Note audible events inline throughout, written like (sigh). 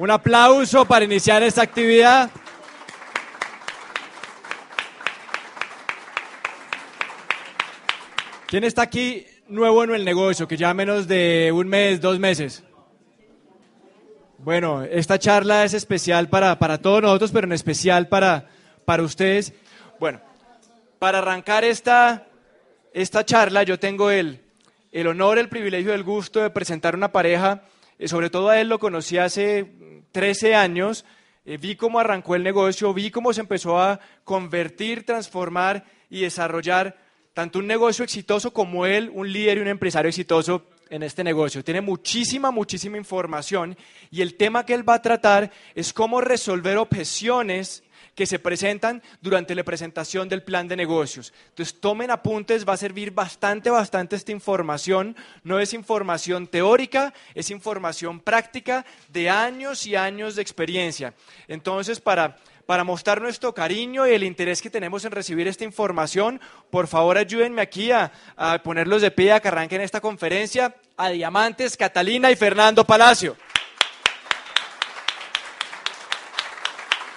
Un aplauso para iniciar esta actividad. ¿Quién está aquí nuevo en el negocio, que ya menos de un mes, dos meses? Bueno, esta charla es especial para, para todos nosotros, pero en especial para, para ustedes. Bueno, para arrancar esta, esta charla, yo tengo el, el honor, el privilegio, el gusto de presentar una pareja. Eh, sobre todo a él lo conocí hace 13 años. eh, vi cómo arrancó el negocio, vi cómo se empezó a convertir, transformar y desarrollar tanto un negocio exitoso como él, un líder y un empresario exitoso en este negocio. Tiene muchísima, muchísima información y el tema que él va a tratar es cómo resolver objeciones que se presentan durante la presentación del plan de negocios. Entonces, tomen apuntes, va a servir bastante, bastante esta información. No es información teórica, es información práctica de años y años de experiencia. Entonces, para, para mostrar nuestro cariño y el interés que tenemos en recibir esta información, por favor ayúdenme aquí a, a ponerlos de pie a que arranquen esta conferencia a Diamantes, Catalina y Fernando Palacio.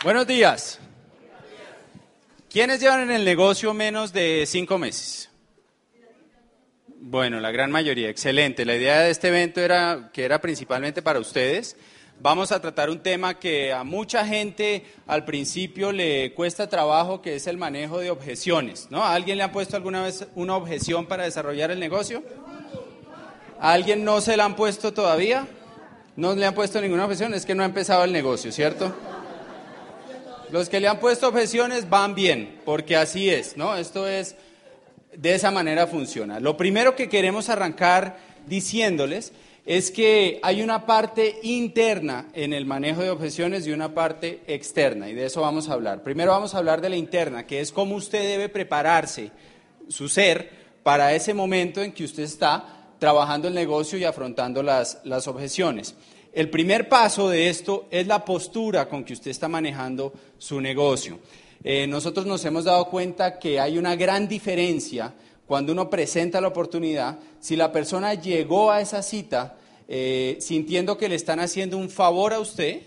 Buenos días. ¿Quiénes llevan en el negocio menos de cinco meses? Bueno, la gran mayoría, excelente. La idea de este evento era que era principalmente para ustedes. Vamos a tratar un tema que a mucha gente al principio le cuesta trabajo, que es el manejo de objeciones. ¿no? ¿A alguien le ha puesto alguna vez una objeción para desarrollar el negocio? ¿A alguien no se la han puesto todavía? ¿No le han puesto ninguna objeción? Es que no ha empezado el negocio, ¿cierto? Los que le han puesto objeciones van bien, porque así es, ¿no? Esto es, de esa manera funciona. Lo primero que queremos arrancar diciéndoles es que hay una parte interna en el manejo de objeciones y una parte externa, y de eso vamos a hablar. Primero vamos a hablar de la interna, que es cómo usted debe prepararse, su ser, para ese momento en que usted está trabajando el negocio y afrontando las, las objeciones. El primer paso de esto es la postura con que usted está manejando su negocio. Eh, nosotros nos hemos dado cuenta que hay una gran diferencia cuando uno presenta la oportunidad, si la persona llegó a esa cita eh, sintiendo que le están haciendo un favor a usted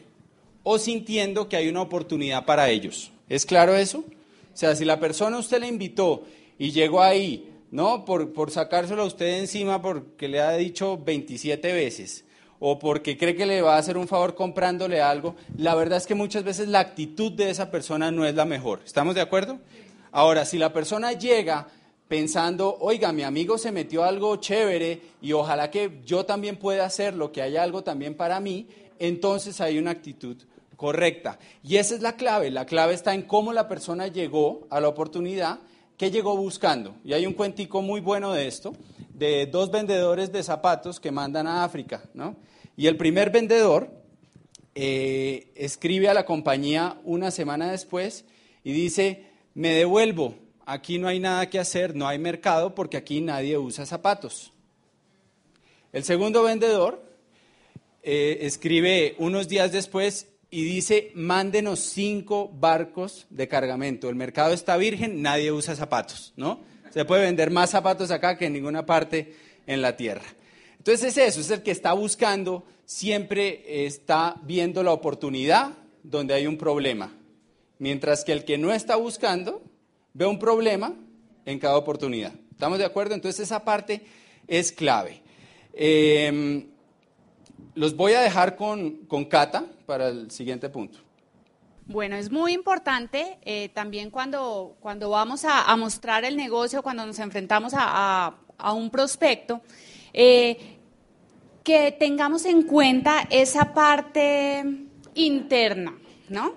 o sintiendo que hay una oportunidad para ellos. ¿Es claro eso? O sea, si la persona usted le invitó y llegó ahí, ¿no? Por, por sacárselo a usted encima porque le ha dicho 27 veces o porque cree que le va a hacer un favor comprándole algo, la verdad es que muchas veces la actitud de esa persona no es la mejor. ¿Estamos de acuerdo? Ahora, si la persona llega pensando, oiga, mi amigo se metió algo chévere y ojalá que yo también pueda hacerlo, que haya algo también para mí, entonces hay una actitud correcta. Y esa es la clave. La clave está en cómo la persona llegó a la oportunidad, qué llegó buscando. Y hay un cuentico muy bueno de esto, de dos vendedores de zapatos que mandan a África, ¿no? Y el primer vendedor eh, escribe a la compañía una semana después y dice, me devuelvo, aquí no hay nada que hacer, no hay mercado porque aquí nadie usa zapatos. El segundo vendedor eh, escribe unos días después y dice, mándenos cinco barcos de cargamento. El mercado está virgen, nadie usa zapatos, ¿no? Se puede vender más zapatos acá que en ninguna parte en la tierra. Entonces es eso, es el que está buscando, siempre está viendo la oportunidad donde hay un problema. Mientras que el que no está buscando ve un problema en cada oportunidad. ¿Estamos de acuerdo? Entonces esa parte es clave. Eh, los voy a dejar con, con para el siguiente punto. Bueno, es muy importante eh, también cuando, cuando vamos a, mostrar el negocio, cuando nos enfrentamos a, a, un prospecto, eh, que tengamos en cuenta esa parte interna, ¿no?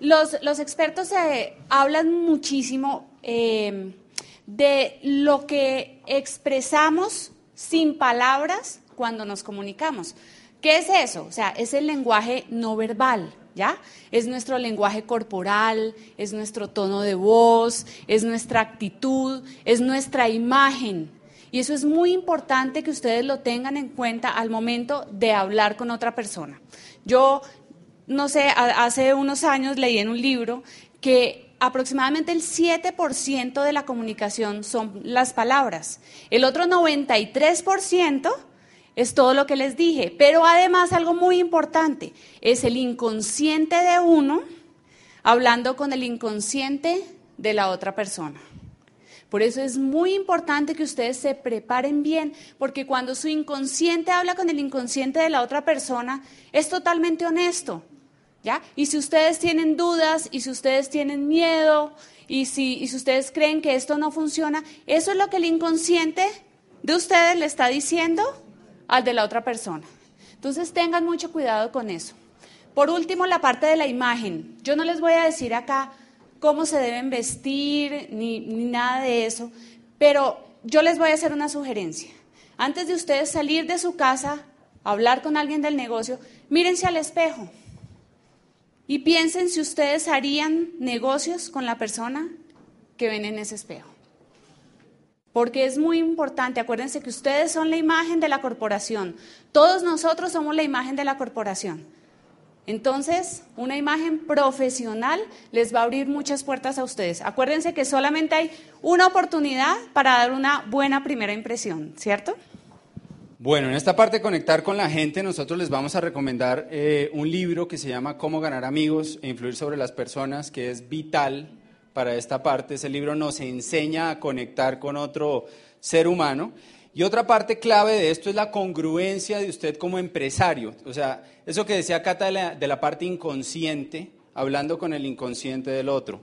Los, los expertos eh, hablan muchísimo de lo que expresamos sin palabras cuando nos comunicamos. ¿Qué es eso? O sea, es el lenguaje no verbal, ¿ya? Es nuestro lenguaje corporal, es nuestro tono de voz, es nuestra actitud, es nuestra imagen. Y eso es muy importante que ustedes lo tengan en cuenta al momento de hablar con otra persona. Yo, no sé, hace unos años leí en un libro que aproximadamente el 7% de la comunicación son las palabras. El otro 93% es todo lo que les dije. Pero además algo muy importante es el inconsciente de uno hablando con el inconsciente de la otra persona. Por eso es muy importante que ustedes se preparen bien, porque cuando su inconsciente habla con el inconsciente de la otra persona, es totalmente honesto. ¿ya? Y si ustedes tienen dudas, y si ustedes tienen miedo, y si, y si ustedes creen que esto no funciona, eso es lo que el inconsciente de ustedes le está diciendo al de la otra persona. Entonces tengan mucho cuidado con eso. Por último, la parte de la imagen. Yo no les voy a decir acá cómo se deben vestir ni, nada de eso, pero yo les voy a hacer una sugerencia. Antes de ustedes salir de su casa, hablar con alguien del negocio, mírense al espejo y piensen si ustedes harían negocios con la persona que ven en ese espejo porque es muy importante. Acuérdense que ustedes son la imagen de la corporación. Todos nosotros somos la imagen de la corporación. Entonces, una imagen profesional les va a abrir muchas puertas a ustedes. Acuérdense que solamente hay una oportunidad para dar una buena primera impresión, ¿cierto? Bueno, en esta parte de conectar con la gente, nosotros les vamos a recomendar eh, un libro que se llama Cómo ganar amigos e influir sobre las personas, que es vital para esta parte. Ese libro nos enseña a conectar con otro ser humano. Y otra parte clave de esto es la congruencia de usted como empresario. O sea, eso que decía Cata de la, parte inconsciente, hablando con el inconsciente del otro.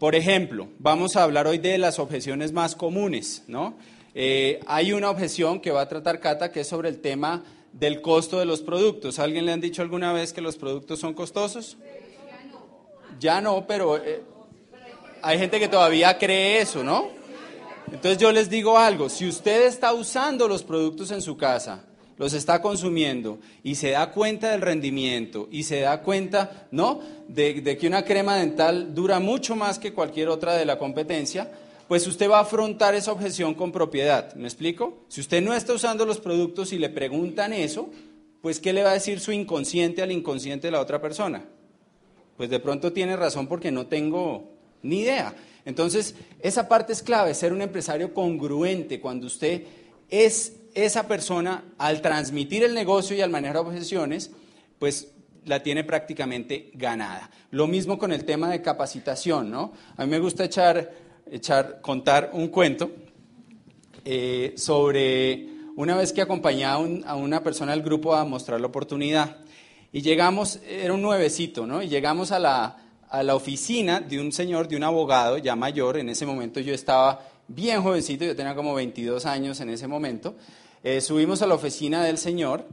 Por ejemplo, vamos a hablar hoy de las objeciones más comunes, ¿no? Eh, hay una objeción que va a tratar Cata que es sobre el tema del costo de los productos. ¿Alguien le han dicho alguna vez que los productos son costosos? Ya no. Ya no, pero eh, hay gente que todavía cree eso, ¿no? Entonces yo les digo algo, si usted está usando los productos en su casa, los está consumiendo y se da cuenta del rendimiento y se da cuenta, ¿no? De, de, que una crema dental dura mucho más que cualquier otra de la competencia, pues usted va a afrontar esa objeción con propiedad. ¿Me explico? Si usted no está usando los productos y le preguntan eso, pues ¿qué le va a decir su inconsciente al inconsciente de la otra persona? Pues de pronto tiene razón porque no tengo ni idea. Entonces, esa parte es clave, ser un empresario congruente cuando usted es esa persona al transmitir el negocio y al manejar objeciones, pues la tiene prácticamente ganada. Lo mismo con el tema de capacitación, ¿no? A mí me gusta echar, echar contar un cuento eh, sobre una vez que acompañaba a una persona del grupo a mostrar la oportunidad. Y llegamos, era un nuevecito, ¿no? Y llegamos a la, a la oficina de un señor, de un abogado ya mayor. En ese momento yo estaba bien jovencito, yo tenía como 22 años en ese momento. Eh, subimos a la oficina del señor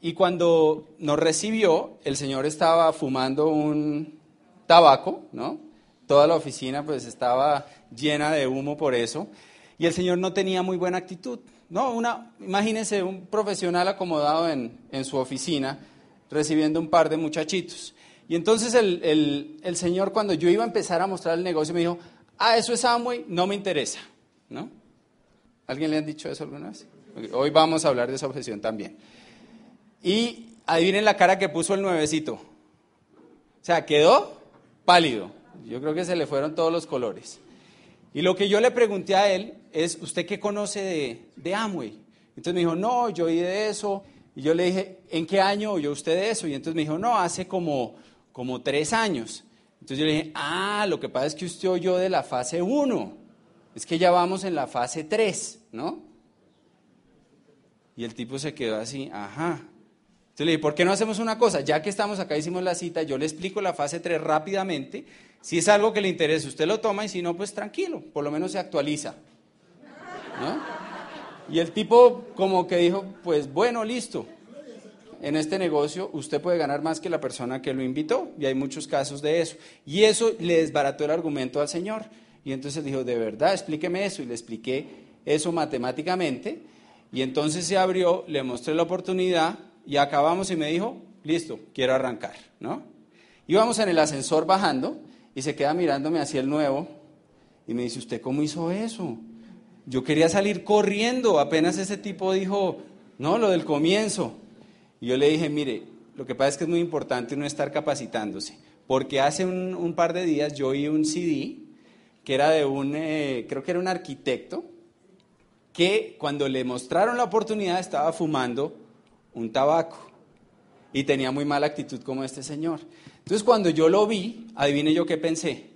y cuando nos recibió, el señor estaba fumando un tabaco, ¿no? Toda la oficina pues estaba llena de humo por eso. Y el señor no tenía muy buena actitud. No, una, imagínense un profesional acomodado en, en su oficina recibiendo un par de muchachitos. Y entonces el, Señor, cuando yo iba a empezar a mostrar el negocio, me dijo, ah, eso es Amway, no me interesa. ¿No? ¿Alguien le han dicho eso alguna vez? Hoy vamos a hablar de esa objeción también. Y adivinen la cara que puso el nuevecito. O sea, quedó pálido. Yo creo que se le fueron todos los colores. Y lo que yo le pregunté a él es, ¿usted qué conoce de, de Amway? Entonces me dijo, no, yo oí de eso. Y yo le dije, ¿en qué año oyó usted de eso? Y entonces me dijo, no, hace como como tres años. Entonces yo le dije, ah, lo que pasa es que usted oyó de la fase 1, es que ya vamos en la fase 3, ¿no? Y el tipo se quedó así, ajá. Entonces le dije, ¿por qué no hacemos una cosa? Ya que estamos acá, hicimos la cita, yo le explico la fase 3 rápidamente. Si es algo que le interesa, usted lo toma y si no, pues tranquilo, por lo menos se actualiza. ¿no? Y el tipo como que dijo, pues bueno, listo en este negocio usted puede ganar más que la persona que lo invitó, y hay muchos casos de eso. Y eso le desbarató el argumento al Señor. Y entonces dijo, de verdad, explíqueme eso, y le expliqué eso matemáticamente. Y entonces se abrió, le mostré la oportunidad y acabamos y me dijo, listo, quiero arrancar, ¿no? Íbamos en el ascensor bajando y se queda mirándome hacia el nuevo y me dice, ¿usted cómo hizo eso? Yo quería salir corriendo, apenas ese tipo dijo, no, lo del comienzo. Y yo le dije, mire, lo que pasa es que es muy importante no estar capacitándose, porque hace un, par de días yo oí un CD que era de un, eh, creo que era un arquitecto, que cuando le mostraron la oportunidad estaba fumando un tabaco y tenía muy mala actitud como este señor. Entonces cuando yo lo vi, adivine yo qué pensé.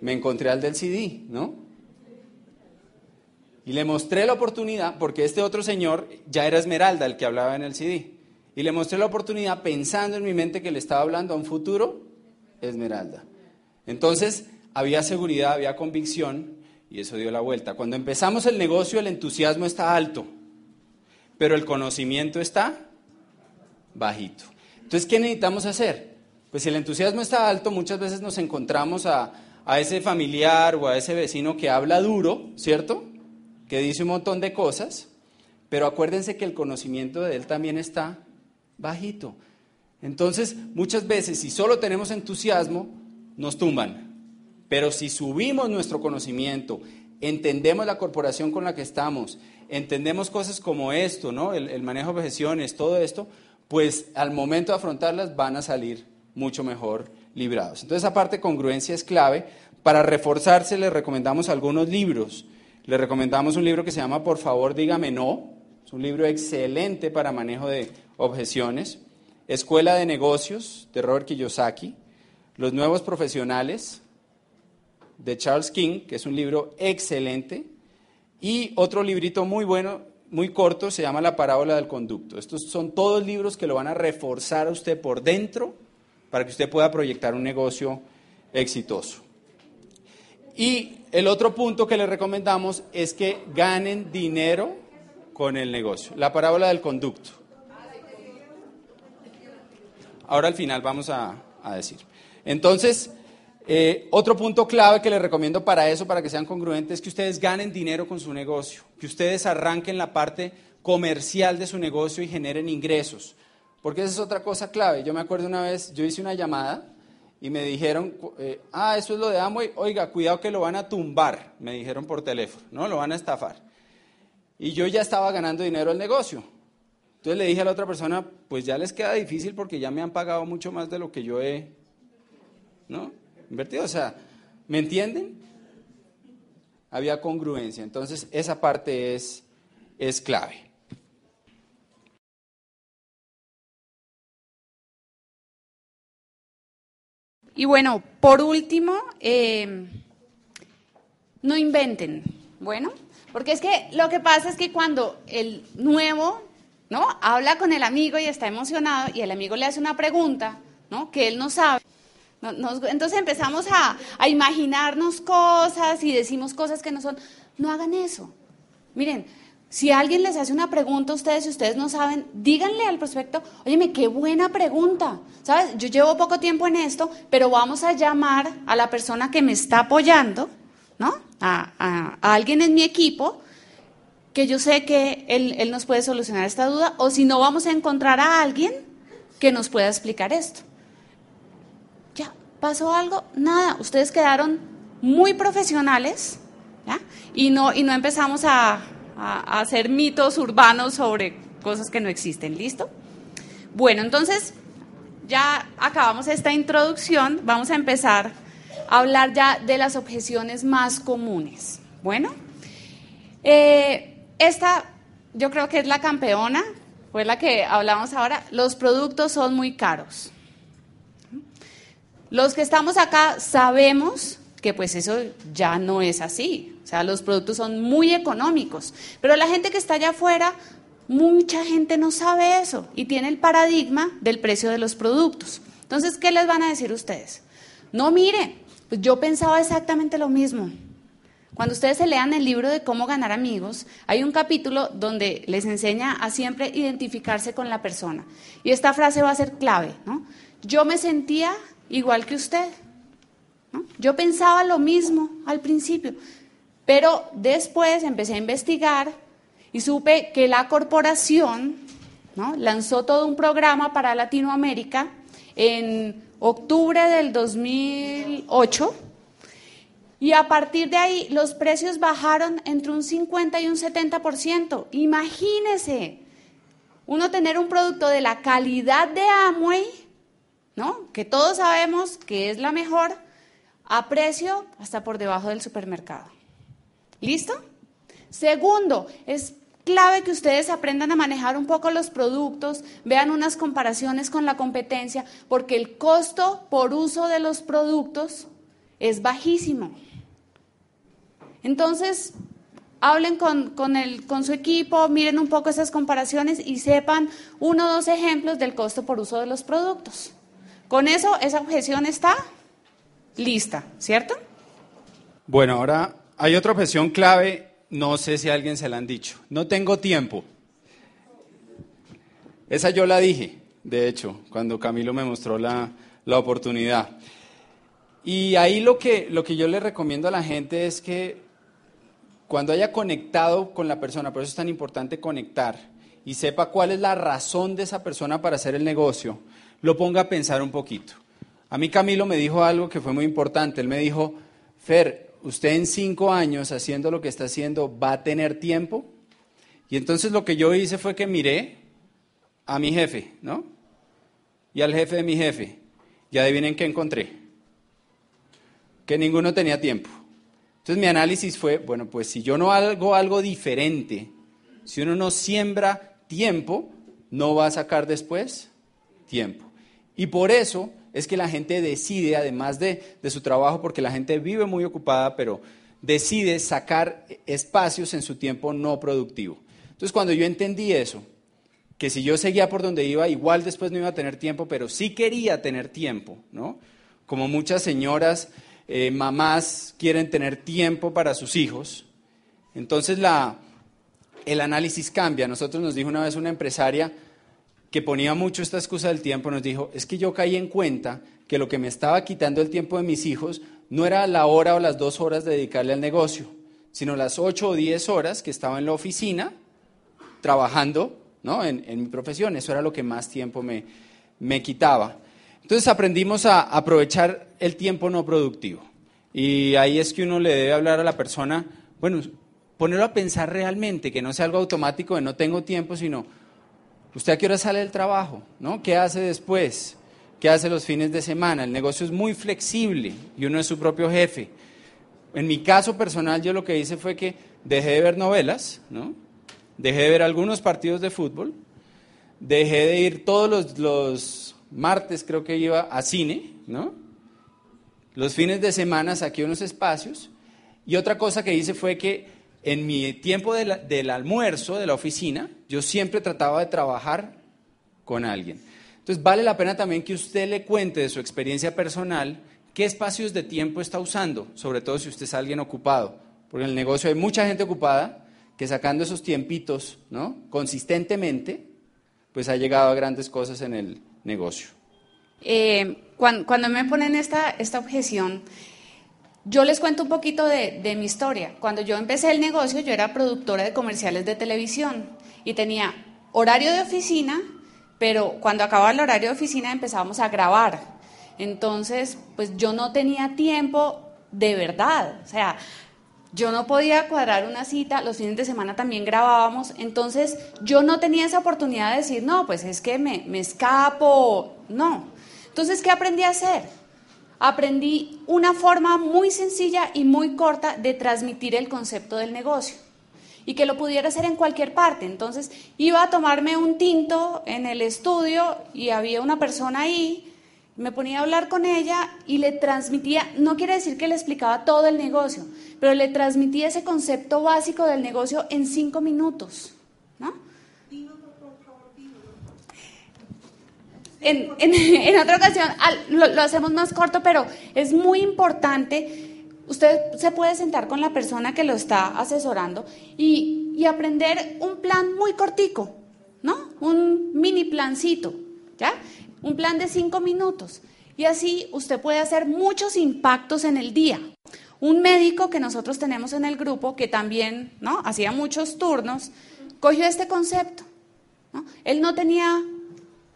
Me encontré al del CD, ¿no? Y le mostré la oportunidad, porque este otro señor ya era Esmeralda, el que hablaba en el CD. Y le mostré la oportunidad pensando en mi mente que le estaba hablando a un futuro Esmeralda. Entonces había seguridad, había convicción y eso dio la vuelta. Cuando empezamos el negocio el entusiasmo está alto, pero el conocimiento está bajito. Entonces, ¿qué necesitamos hacer? Pues si el entusiasmo está alto, muchas veces nos encontramos a, ese familiar o a ese vecino que habla duro, ¿cierto? Que dice un montón de cosas, pero acuérdense que el conocimiento de él también está bajito. Entonces, muchas veces, si solo tenemos entusiasmo, nos tumban. Pero si subimos nuestro conocimiento, entendemos la corporación con la que estamos, entendemos cosas como esto, ¿no? El, manejo de objeciones, todo esto, pues al momento de afrontarlas van a salir mucho mejor librados. Entonces, aparte, congruencia es clave. Para reforzarse, les recomendamos algunos libros. Les recomendamos un libro que se llama Por favor, dígame no. Es un libro excelente para manejo de objeciones. Escuela de Negocios, de Robert Kiyosaki. Los Nuevos Profesionales, de Charles King, que es un libro excelente. Y otro librito muy bueno muy corto, se llama La parábola del conducto. Estos son todos libros que lo van a reforzar a usted por dentro para que usted pueda proyectar un negocio exitoso. Y el otro punto que le recomendamos es que ganen dinero con el negocio. La parábola del conducto. Ahora al final vamos a, a decir. Entonces, eh, otro punto clave que les recomiendo para eso, para que sean congruentes, es que ustedes ganen dinero con su negocio, que ustedes arranquen la parte comercial de su negocio y generen ingresos. Porque esa es otra cosa clave. Yo me acuerdo una vez, yo hice una llamada y me dijeron, eh, ah, eso es lo de Amway, oiga, cuidado que lo van a tumbar, me dijeron por teléfono, ¿no? Lo van a estafar. Y yo ya estaba ganando dinero al negocio. Entonces le dije a la otra persona, pues ya les queda difícil porque ya me han pagado mucho más de lo que yo he, ¿no? invertido. O sea, ¿me entienden? Había congruencia. Entonces, esa parte es, es clave. Y bueno, por último, eh, no inventen, bueno, porque es que lo que pasa es que cuando el nuevo, ¿no? Habla con el amigo y está emocionado y el amigo le hace una pregunta, ¿no? Que él no sabe entonces empezamos a, imaginarnos cosas y decimos cosas que no son. No hagan eso. Miren, si alguien les hace una pregunta a ustedes y ustedes no saben, díganle al prospecto, óyeme, qué buena pregunta. ¿Sabes? Yo llevo poco tiempo en esto, pero vamos a llamar a la persona que me está apoyando, ¿no? A, alguien en mi equipo que yo sé que él, él nos puede solucionar esta duda, o si no, vamos a encontrar a alguien que nos pueda explicar esto. ¿Pasó algo? Nada, ustedes quedaron muy profesionales Y, no, y no empezamos a, hacer mitos urbanos sobre cosas que no existen, ¿listo? Bueno, entonces ya acabamos esta introducción, vamos a empezar hablar ya de las objeciones más comunes. Bueno, eh, esta yo creo que es la campeona, fue la que hablamos ahora, los productos son muy caros. Los que estamos acá sabemos que pues eso ya no es así. O sea, los productos son muy económicos. Pero la gente que está allá afuera, mucha gente no sabe eso y tiene el paradigma del precio de los productos. Entonces, ¿qué les van a decir ustedes? No, mire, pues yo pensaba exactamente lo mismo. Cuando ustedes se lean el libro de cómo ganar amigos, hay un capítulo donde les enseña a siempre identificarse con la persona. Y esta frase va a ser clave, ¿no? Yo me sentía igual que usted. Yo pensaba lo mismo al principio, pero después empecé a investigar y supe que la corporación lanzó todo un programa para Latinoamérica en octubre del 2008 y a partir de ahí los precios bajaron entre un 50 y un 70%. Imagínese, uno tener un producto de la calidad de Amway, ¿no? que todos sabemos que es la mejor, a precio hasta por debajo del supermercado. ¿Listo? Segundo, es clave que ustedes aprendan a manejar un poco los productos, vean unas comparaciones con la competencia, porque el costo por uso de los productos es bajísimo. Entonces, hablen con, con, su equipo, miren un poco esas comparaciones y sepan uno o dos ejemplos del costo por uso de los productos. Con eso, esa objeción está lista, ¿cierto? Bueno, ahora hay otra objeción clave no sé si alguien se la han dicho. No tengo tiempo. Esa yo la dije, de hecho, cuando Camilo me mostró la, oportunidad. Y ahí lo que, lo que yo le recomiendo a la gente es que cuando haya conectado con la persona, por eso es tan importante conectar, y sepa cuál es la razón de esa persona para hacer el negocio, lo ponga a pensar un poquito. A mí Camilo me dijo algo que fue muy importante. Él me dijo, Fer, usted en cinco años haciendo lo que está haciendo va a tener tiempo. Y entonces lo que yo hice fue que miré a mi jefe, ¿no? Y al jefe de mi jefe. Y adivinen qué encontré. Que ninguno tenía tiempo. Entonces mi análisis fue, bueno, pues si yo no hago algo diferente, si uno no siembra tiempo, no va a sacar después tiempo. Y por eso es que la gente decide, además de, su trabajo, porque la gente vive muy ocupada, pero decide sacar espacios en su tiempo no productivo. Entonces, cuando yo entendí eso, que si yo seguía por donde iba, igual después no iba a tener tiempo, pero sí quería tener tiempo, ¿no? Como muchas señoras, eh, mamás quieren tener tiempo para sus hijos, entonces la, el análisis cambia. Nosotros nos dijo una vez una empresaria, que ponía mucho esta excusa del tiempo, nos dijo, es que yo caí en cuenta que lo que me estaba quitando el tiempo de mis hijos no era la hora o las dos horas de dedicarle al negocio, sino las ocho o diez horas que estaba en la oficina trabajando ¿no? en, mi profesión. Eso era lo que más tiempo me, me quitaba. Entonces aprendimos a aprovechar el tiempo no productivo. Y ahí es que uno le debe hablar a la persona, bueno, ponerlo a pensar realmente, que no sea algo automático de no tengo tiempo, sino ¿Usted a qué hora sale del trabajo? ¿No? ¿Qué hace después? ¿Qué hace los fines de semana? El negocio es muy flexible y uno es su propio jefe. En mi caso personal, yo lo que hice fue que dejé de ver novelas, ¿no? Dejé de ver algunos partidos de fútbol, dejé de ir todos los, los martes, creo que iba a cine, ¿no? Los fines de semana saqué unos espacios y otra cosa que hice fue que en mi tiempo del almuerzo de la oficina, yo siempre trataba de trabajar con alguien. Entonces, vale la pena también que usted le cuente de su experiencia personal qué espacios de tiempo está usando, sobre todo si usted es alguien ocupado. Porque en el negocio hay mucha gente ocupada que sacando esos tiempitos ¿no? consistentemente, pues ha llegado a grandes cosas en el negocio. Eh, cuando, me ponen esta, esta objeción, yo les cuento un poquito de, mi historia. Cuando yo empecé el negocio, yo era productora de comerciales de televisión y tenía horario de oficina, pero cuando acababa el horario de oficina empezábamos a grabar. Entonces, pues yo no tenía tiempo de verdad. O sea, yo no podía cuadrar una cita, los fines de semana también grabábamos, entonces yo no tenía esa oportunidad de decir, no, pues es que me, me escapo, no. Entonces, ¿qué aprendí a hacer? Aprendí una forma muy sencilla y muy corta de transmitir el concepto del negocio y que lo pudiera hacer en cualquier parte. Entonces iba a tomarme un tinto en el estudio y había una persona ahí, me ponía a hablar con ella y le transmitía, no quiere decir que le explicaba todo el negocio, pero le transmitía ese concepto básico del negocio en cinco minutos. ¿no? (laughs) en, otra ocasión lo, hacemos más corto, pero es muy importante. Usted se puede sentar con la persona que lo está asesorando y, y aprender un plan muy cortico, ¿no? Un mini plancito, ¿ya? Un plan de cinco minutos. Y así usted puede hacer muchos impactos en el día. Un médico que nosotros tenemos en el grupo, que también ¿no? hacía muchos turnos, cogió este concepto. Él no tenía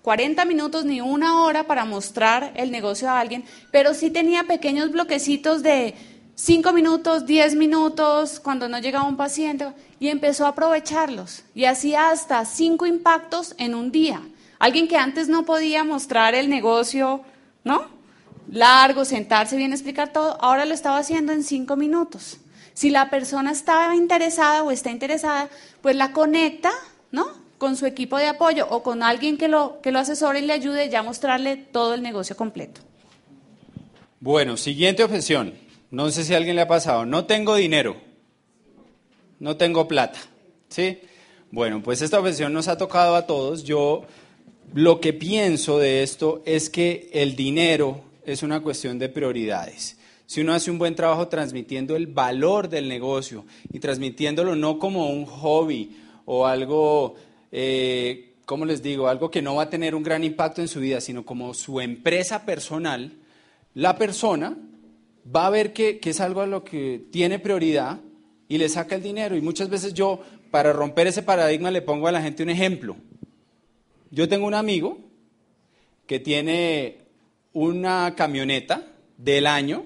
40 minutos ni una hora para mostrar el negocio a alguien, pero sí tenía pequeños bloquecitos de 5 minutos, 10 minutos, cuando no llegaba un paciente, y empezó a aprovecharlos. Y hacía hasta 5 impactos en un día. Alguien que antes no podía mostrar el negocio, ¿no? Largo, sentarse bien, explicar todo, ahora lo estaba haciendo en 5 minutos. Si la persona estaba interesada o está interesada, pues la conecta, ¿no? Con su equipo de apoyo o con alguien que lo, que lo asesore y le ayude ya a mostrarle todo el negocio completo. Bueno, siguiente objeción. No sé si a alguien le ha pasado. No tengo dinero. No tengo plata. ¿Sí? Bueno, pues esta objeción nos ha tocado a todos. Yo lo que pienso de esto es que el dinero es una cuestión de prioridades si uno hace un buen trabajo transmitiendo el valor del negocio y transmitiéndolo no como un hobby o algo, eh, ¿cómo les digo? Algo que no va a tener un gran impacto en su vida, sino como su empresa personal, la persona va a ver que, que es algo a lo que tiene prioridad y le saca el dinero. Y muchas veces yo, para romper ese paradigma, le pongo a la gente un ejemplo. Yo tengo un amigo que tiene una camioneta del año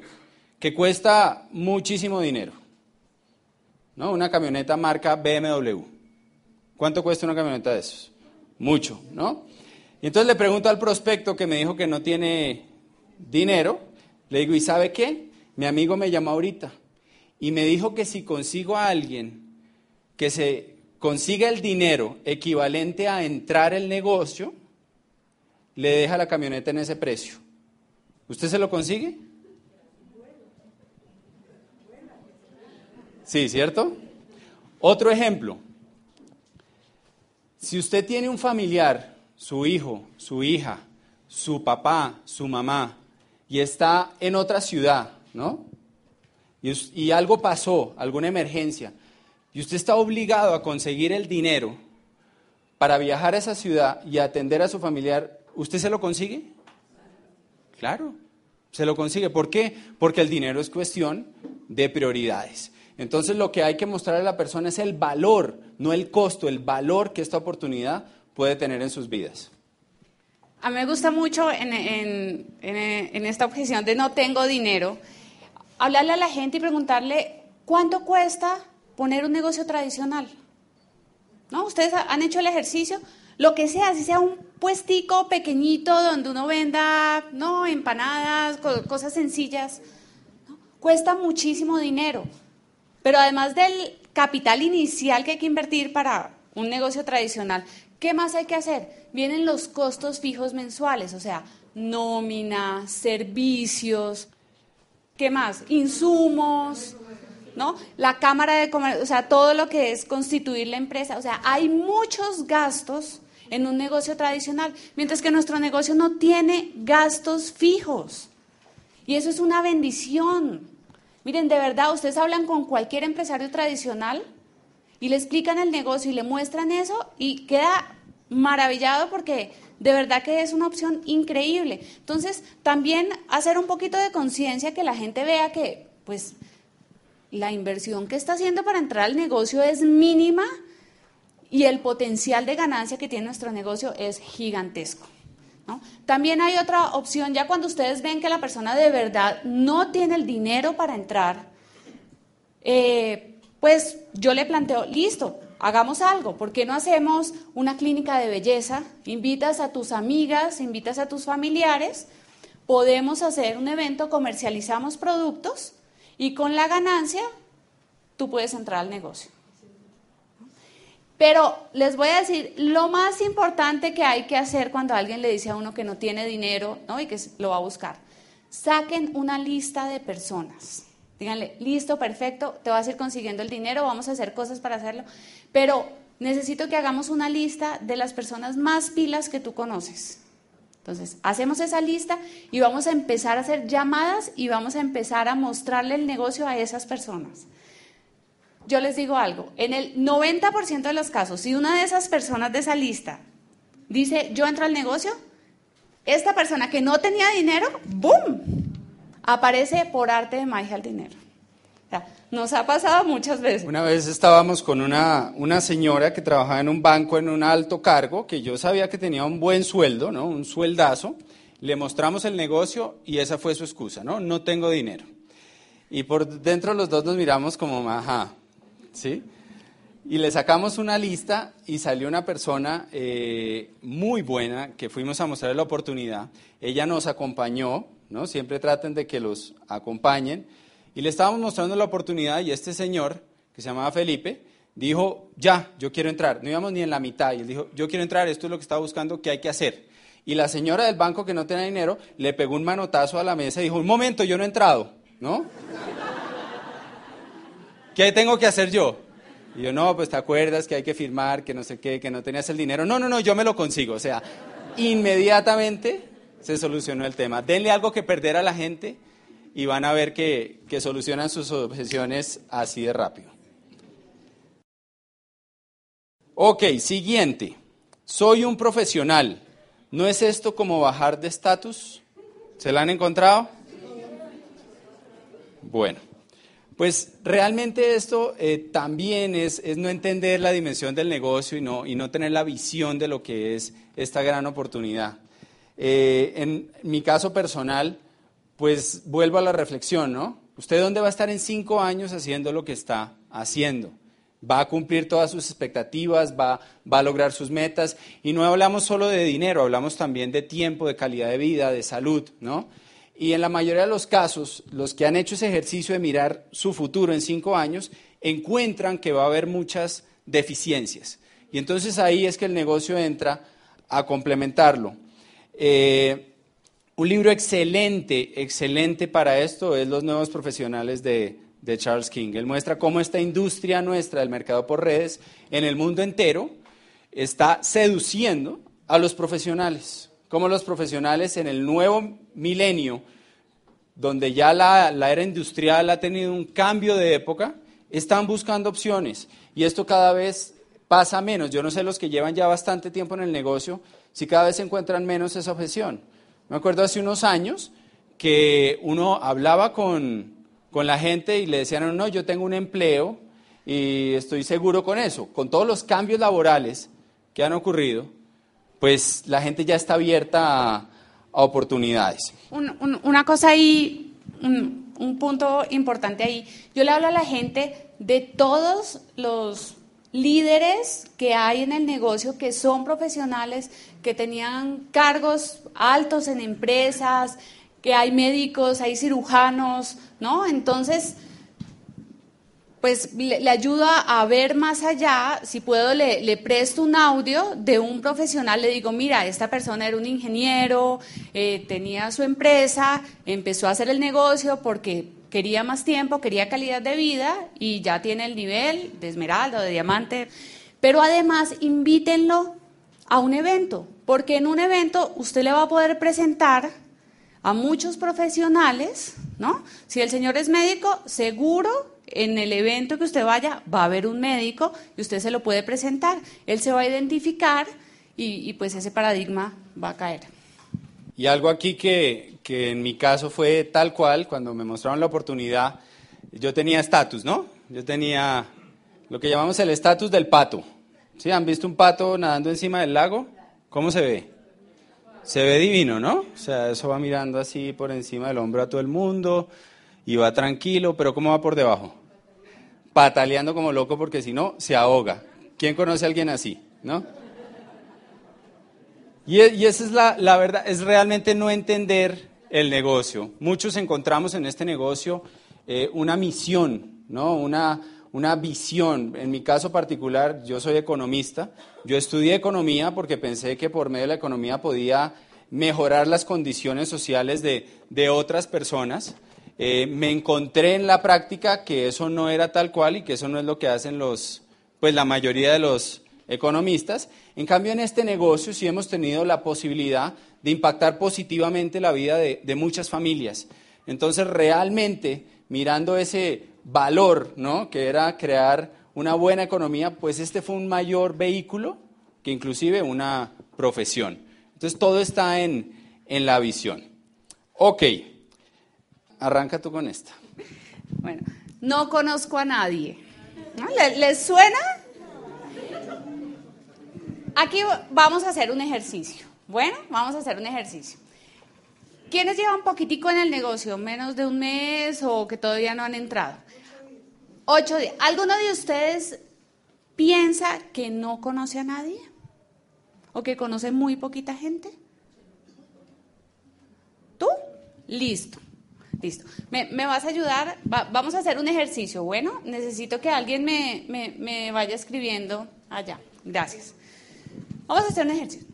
que cuesta muchísimo dinero. ¿no? Una camioneta marca BMW. ¿Cuánto cuesta una camioneta de esos? Mucho, ¿no? Y entonces le pregunto al prospecto que me dijo que no tiene dinero, le digo, ¿y sabe qué? Mi amigo me llamó ahorita y me dijo que si consigo a alguien que se consiga el dinero equivalente a entrar el negocio, le deja la camioneta en ese precio. ¿Usted se lo consigue? Sí, ¿cierto? Otro ejemplo. Si usted tiene un familiar, su hijo, su hija, su papá, su mamá, y está en otra ciudad, ¿no? Y, algo pasó, alguna emergencia, y usted está obligado a conseguir el dinero para viajar a esa ciudad y atender a su familiar, ¿usted se lo consigue? Claro, se lo consigue. ¿Por qué? Porque el dinero es cuestión de prioridades. Entonces lo que hay que mostrarle a la persona es el valor, no el costo, el valor que esta oportunidad puede tener en sus vidas. A mí me gusta mucho en, esta objeción de no tengo dinero, hablarle a la gente y preguntarle cuánto cuesta poner un negocio tradicional. ¿No? Ustedes han hecho el ejercicio, lo que sea, si sea un puestico pequeñito donde uno venda, no, empanadas, cosas sencillas, cuesta muchísimo dinero. Pero además del capital inicial que hay que invertir para un negocio tradicional, ¿qué más hay que hacer? Vienen los costos fijos mensuales, o sea, nómina, servicios, ¿qué más? Insumos, ¿no? La cámara de comercio, o sea, todo lo que es constituir la empresa, o sea, hay muchos gastos en un negocio tradicional, mientras que nuestro negocio no tiene gastos fijos. Y eso es una bendición. Miren, de verdad, ustedes hablan con cualquier empresario tradicional y le explican el negocio y le muestran eso y queda maravillado porque de verdad que es una opción increíble. Entonces, también hacer un poquito de conciencia que la gente vea que, pues, la inversión que está haciendo para entrar al negocio es mínima y el potencial de ganancia que tiene nuestro negocio es gigantesco. También hay otra opción, ya cuando ustedes ven que la persona de verdad no tiene el dinero para entrar, eh, pues yo le planteo, listo, hagamos algo, ¿por qué no hacemos una clínica de belleza? Invitas a tus amigas, invitas a tus familiares, podemos hacer un evento, comercializamos productos y con la ganancia tú puedes entrar al negocio. Pero les voy a decir, lo más importante que hay que hacer cuando alguien le dice a uno que no tiene dinero ¿no? y que lo va a buscar, saquen una lista de personas. Díganle, listo, perfecto, te vas a ir consiguiendo el dinero, vamos a hacer cosas para hacerlo, pero necesito que hagamos una lista de las personas más pilas que tú conoces. Entonces, hacemos esa lista y vamos a empezar a hacer llamadas y vamos a empezar a mostrarle el negocio a esas personas yo les digo algo, en el 90% de los casos, si una de esas personas de esa lista dice, yo entro al negocio, esta persona que no tenía dinero, ¡boom! Aparece por arte de magia el dinero. Nos ha pasado muchas veces. Una vez estábamos con una, una señora que trabajaba en un banco en un alto cargo, que yo sabía que tenía un buen sueldo, ¿no? Un sueldazo. Le mostramos el negocio y esa fue su excusa, ¿no? No tengo dinero. Y por dentro los dos nos miramos como, ajá, ¿sí? Y le sacamos una lista y salió una persona eh, muy buena que fuimos a mostrarle la oportunidad. Ella nos acompañó, ¿no? Siempre traten de que los acompañen. Y le estábamos mostrando la oportunidad y este señor, que se llamaba Felipe, dijo, ya, yo quiero entrar. No íbamos ni en la mitad. Y él dijo, yo quiero entrar, esto es lo que estaba buscando, ¿qué hay que hacer? Y la señora del banco que no tenía dinero le pegó un manotazo a la mesa y dijo, un momento, yo no he entrado, ¿no? ¿Qué tengo que hacer yo? Y yo, no, pues te acuerdas que hay que firmar, que no sé qué, que no tenías el dinero. No, no, no, yo me lo consigo. O sea, inmediatamente se solucionó el tema. Denle algo que perder a la gente y van a ver que, que solucionan sus objeciones así de rápido. Ok, siguiente. Soy un profesional. ¿No es esto como bajar de estatus? ¿Se la han encontrado? Bueno. Pues realmente esto eh, también es, no entender la dimensión del negocio y no, y no tener la visión de lo que es esta gran oportunidad. Eh, en mi caso personal, pues vuelvo a la reflexión, ¿no? ¿Usted dónde va a estar en cinco años haciendo lo que está haciendo? ¿Va a cumplir todas sus expectativas? ¿Va, va a lograr sus metas? Y no hablamos solo de dinero, hablamos también de tiempo, de calidad de vida, de salud, ¿no? Y en la mayoría de los casos, los que han hecho ese ejercicio de mirar su futuro en cinco años, encuentran que va a haber muchas deficiencias. Y entonces ahí es que el negocio entra a complementarlo. Eh, un libro excelente, excelente para esto es Los Nuevos Profesionales de, de Charles King. Él muestra cómo esta industria nuestra del mercado por redes en el mundo entero está seduciendo a los profesionales como los profesionales en el nuevo milenio, donde ya la, era industrial ha tenido un cambio de época, están buscando opciones. Y esto cada vez pasa menos. Yo no sé los que llevan ya bastante tiempo en el negocio, si cada vez encuentran menos esa objeción. Me acuerdo hace unos años que uno hablaba con, con la gente y le decían, no, yo tengo un empleo y estoy seguro con eso. Con todos los cambios laborales que han ocurrido, pues la gente ya está abierta a, oportunidades. una cosa ahí, un, punto importante ahí. Yo le hablo a la gente de todos los líderes que hay en el negocio que son profesionales, que tenían cargos altos en empresas, que hay médicos, hay cirujanos, ¿no? Entonces, pues le, ayuda a ver más allá, si puedo le, presto un audio de un profesional, le digo, mira, esta persona era un ingeniero, eh, tenía su empresa, empezó a hacer el negocio porque quería más tiempo, quería calidad de vida y ya tiene el nivel de esmeralda de diamante, pero además invítenlo a un evento, porque en un evento usted le va a poder presentar a muchos profesionales, ¿no? Si el señor es médico, seguro en el evento que usted vaya va a haber un médico y usted se lo puede presentar. Él se va a identificar y, pues ese paradigma va a caer. Y algo aquí que, que, en mi caso fue tal cual, cuando me mostraron la oportunidad, yo tenía estatus, ¿no? Yo tenía lo que llamamos el estatus del pato. ¿Sí? ¿Han visto un pato nadando encima del lago? ¿Cómo se ve? Se ve divino, ¿no? O sea, eso va mirando así por encima del hombro a todo el mundo y va tranquilo, pero ¿cómo va por debajo? Pataleando como loco porque si no, se ahoga. ¿Quién conoce a alguien así? ¿No? Y, y esa es la, la, verdad, es realmente no entender el negocio. Muchos encontramos en este negocio eh, una misión, ¿no? Una, una visión. En mi caso particular, yo soy economista. Yo estudié economía porque pensé que por medio de la economía podía mejorar las condiciones sociales de, de otras personas. Eh, me encontré en la práctica que eso no era tal cual y que eso no es lo que hacen los, pues la mayoría de los economistas. En cambio, en este negocio sí hemos tenido la posibilidad de impactar positivamente la vida de, muchas familias. Entonces, realmente, mirando ese valor, ¿no? que era crear una buena economía, pues este fue un mayor vehículo que inclusive una profesión. Entonces, todo está en, en la visión. Ok. Arranca tú con esta. Bueno, No conozco a nadie. ¿Les suena? Aquí vamos a hacer un ejercicio. Bueno, vamos a hacer un ejercicio. ¿Quiénes llevan poquitico en el negocio? ¿Menos de un mes o que todavía no han entrado? Ocho días. ¿Alguno de ustedes piensa que no conoce a nadie? ¿O que conoce muy poquita gente? ¿Tú? Listo. Listo. ¿Me, vas a ayudar? vamos a hacer un ejercicio. Bueno, necesito que alguien me, me vaya escribiendo allá. Gracias. Vamos a hacer un ejercicio.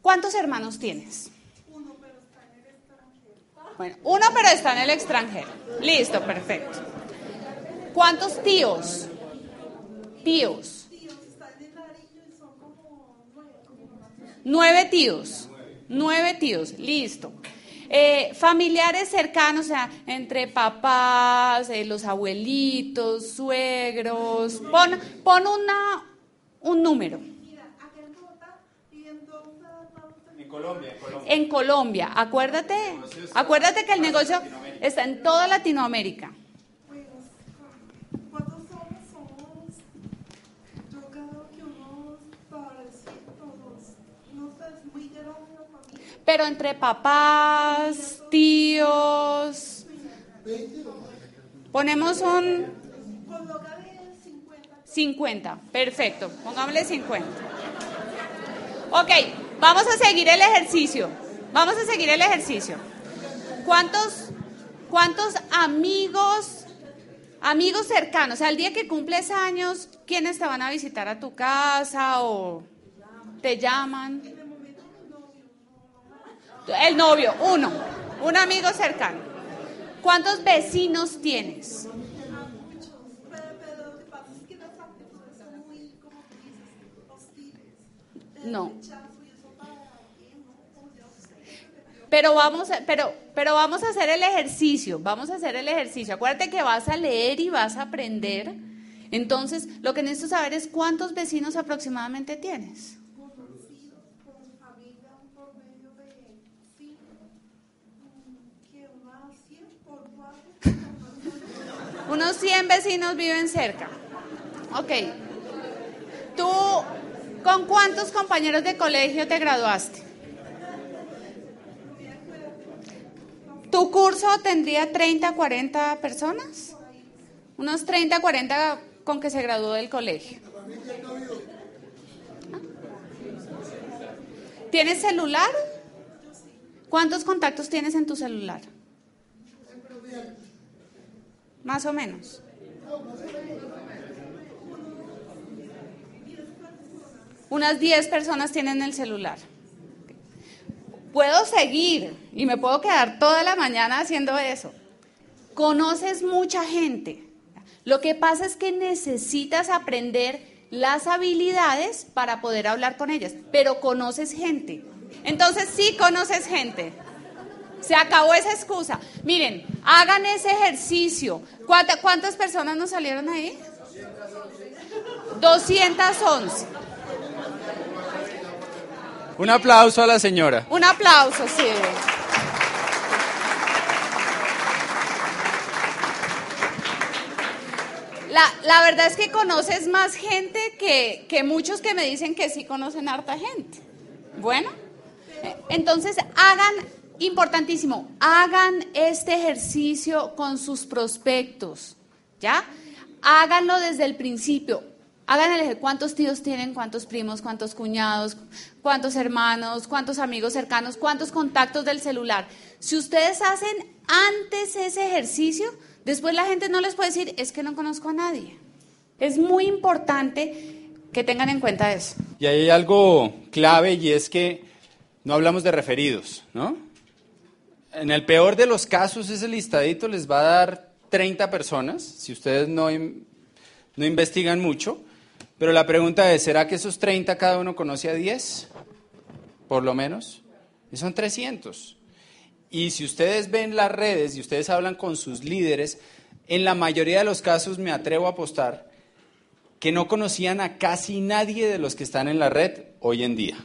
¿Cuántos hermanos tienes? Uno, pero está en el extranjero. Bueno, uno, pero está en el extranjero. Listo, perfecto. ¿Cuántos tíos? Tíos. Nueve tíos. Nueve tíos, listo. Eh, familiares cercanos, o sea, entre papás, eh, los abuelitos, suegros. Pon, pon una, un número. Colombia, en Colombia. acuérdate, acuérdate que el negocio está en toda Latinoamérica. Pero entre papás, tíos, ponemos un 50, perfecto, pongámosle 50. Ok, Vamos a seguir el ejercicio. Vamos a seguir el ejercicio. ¿Cuántos, cuántos amigos, amigos cercanos, o sea, el día que cumples años, quiénes te van a visitar a tu casa o te llaman? El novio, uno, un amigo cercano. ¿Cuántos vecinos tienes? No. Pero vamos, a, pero, pero vamos a hacer el ejercicio, vamos a hacer el ejercicio. Acuérdate que vas a leer y vas a aprender. Entonces, lo que necesito saber es cuántos vecinos aproximadamente tienes. Unos 100 vecinos viven cerca. Ok. ¿Tú con cuántos compañeros de colegio te graduaste? ¿Tu curso tendría 30, 40 personas? Unos 30, 40 con que se graduó del colegio. ¿Tienes celular? ¿Cuántos contactos tienes en tu celular? Más o menos. Unas 10 personas tienen el celular puedo seguir y me puedo quedar toda la mañana haciendo eso. Conoces mucha gente. Lo que pasa es que necesitas aprender las habilidades para poder hablar con ellas, pero conoces gente. Entonces sí conoces gente. Se acabó esa excusa. Miren, hagan ese ejercicio. ¿Cuántas, personas nos salieron ahí? 211. Un aplauso a la señora. Un aplauso, sí. La, verdad es que conoces más gente que, que muchos que me dicen que sí conocen harta gente. Bueno, entonces hagan, importantísimo, hagan este ejercicio con sus prospectos, ¿ya? Háganlo desde el principio. Hagan el ejercicio. ¿Cuántos tíos tienen? ¿Cuántos primos? ¿Cuántos cuñados? ¿Cuántos hermanos? ¿Cuántos amigos cercanos? ¿Cuántos contactos del celular? Si ustedes hacen antes ese ejercicio, después la gente no les puede decir, es que no conozco a nadie. Es muy importante que tengan en cuenta eso. Y hay algo clave y es que no hablamos de referidos, ¿no? En el peor de los casos, ese listadito les va a dar 30 personas, si ustedes no, no investigan mucho. Pero la pregunta es, ¿será que esos 30 cada uno conoce a 10? Por lo menos. Y son 300. Y si ustedes ven las redes y ustedes hablan con sus líderes, en la mayoría de los casos me atrevo a apostar que no conocían a casi nadie de los que están en la red hoy en día.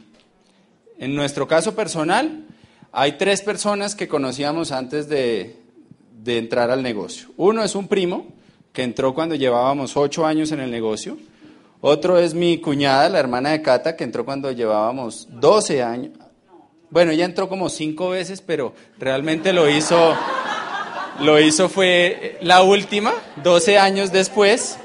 En nuestro caso personal, hay tres personas que conocíamos antes de, de entrar al negocio. Uno es un primo, que entró cuando llevábamos ocho años en el negocio. Otro es mi cuñada, la hermana de Cata, que entró cuando llevábamos 12 años. Bueno, ella entró como cinco veces, pero realmente lo hizo, lo hizo fue la última, 12 años después.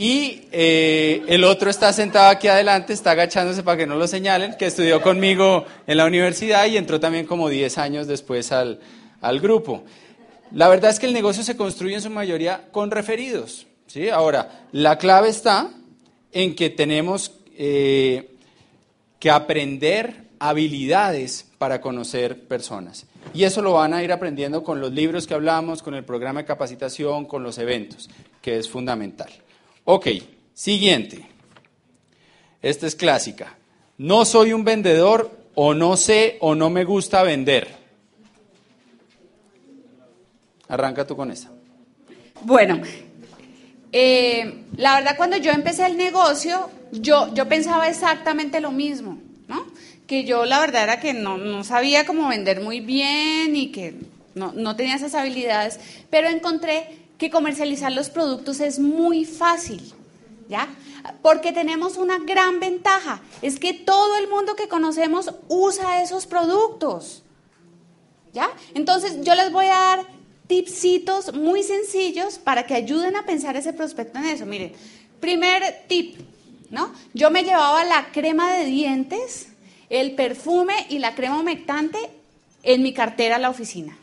Y eh, el otro está sentado aquí adelante, está agachándose para que no lo señalen, que estudió conmigo en la universidad y entró también como 10 años después al, al grupo. La verdad es que el negocio se construye en su mayoría con referidos. ¿sí? Ahora, la clave está en que tenemos eh, que aprender habilidades para conocer personas. Y eso lo van a ir aprendiendo con los libros que hablamos, con el programa de capacitación, con los eventos, que es fundamental. Ok, siguiente. Esta es clásica. No soy un vendedor o no sé o no me gusta vender. Arranca tú con esa. Bueno, eh, la verdad cuando yo empecé el negocio, yo, yo pensaba exactamente lo mismo, ¿no? Que yo la verdad era que no, no sabía cómo vender muy bien y que no, no tenía esas habilidades, pero encontré que comercializar los productos es muy fácil, ¿ya? Porque tenemos una gran ventaja, es que todo el mundo que conocemos usa esos productos, ¿ya? Entonces yo les voy a dar tipsitos muy sencillos para que ayuden a pensar ese prospecto en eso. Miren, primer tip, ¿no? Yo me llevaba la crema de dientes, el perfume y la crema humectante en mi cartera a la oficina.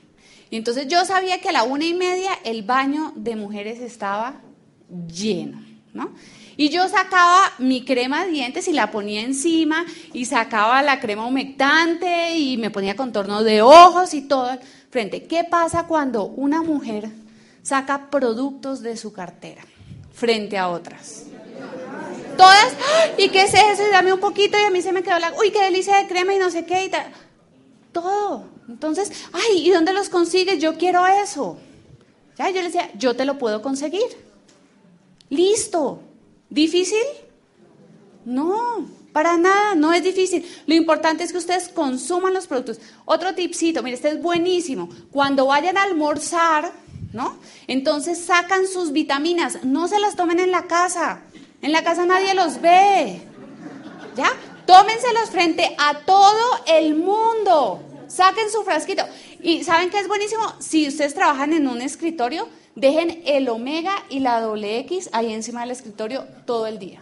Y entonces yo sabía que a la una y media el baño de mujeres estaba lleno, ¿no? Y yo sacaba mi crema de dientes y la ponía encima y sacaba la crema humectante y me ponía contorno de ojos y todo frente. ¿Qué pasa cuando una mujer saca productos de su cartera frente a otras? Todas, ¿y qué es eso? Dame un poquito y a mí se me quedó la, uy, qué delicia de crema y no sé qué y tal. Todo. Entonces, ay, ¿y dónde los consigues? Yo quiero eso. Ya, yo le decía, yo te lo puedo conseguir. Listo. ¿Difícil? No. Para nada, no es difícil. Lo importante es que ustedes consuman los productos. Otro tipcito, mire, este es buenísimo. Cuando vayan a almorzar, ¿no? Entonces sacan sus vitaminas, no se las tomen en la casa. En la casa nadie los ve. ¿Ya? Tómenselos frente a todo el mundo. Saquen su frasquito. Y ¿saben qué es buenísimo? Si ustedes trabajan en un escritorio, dejen el omega y la doble X ahí encima del escritorio todo el día.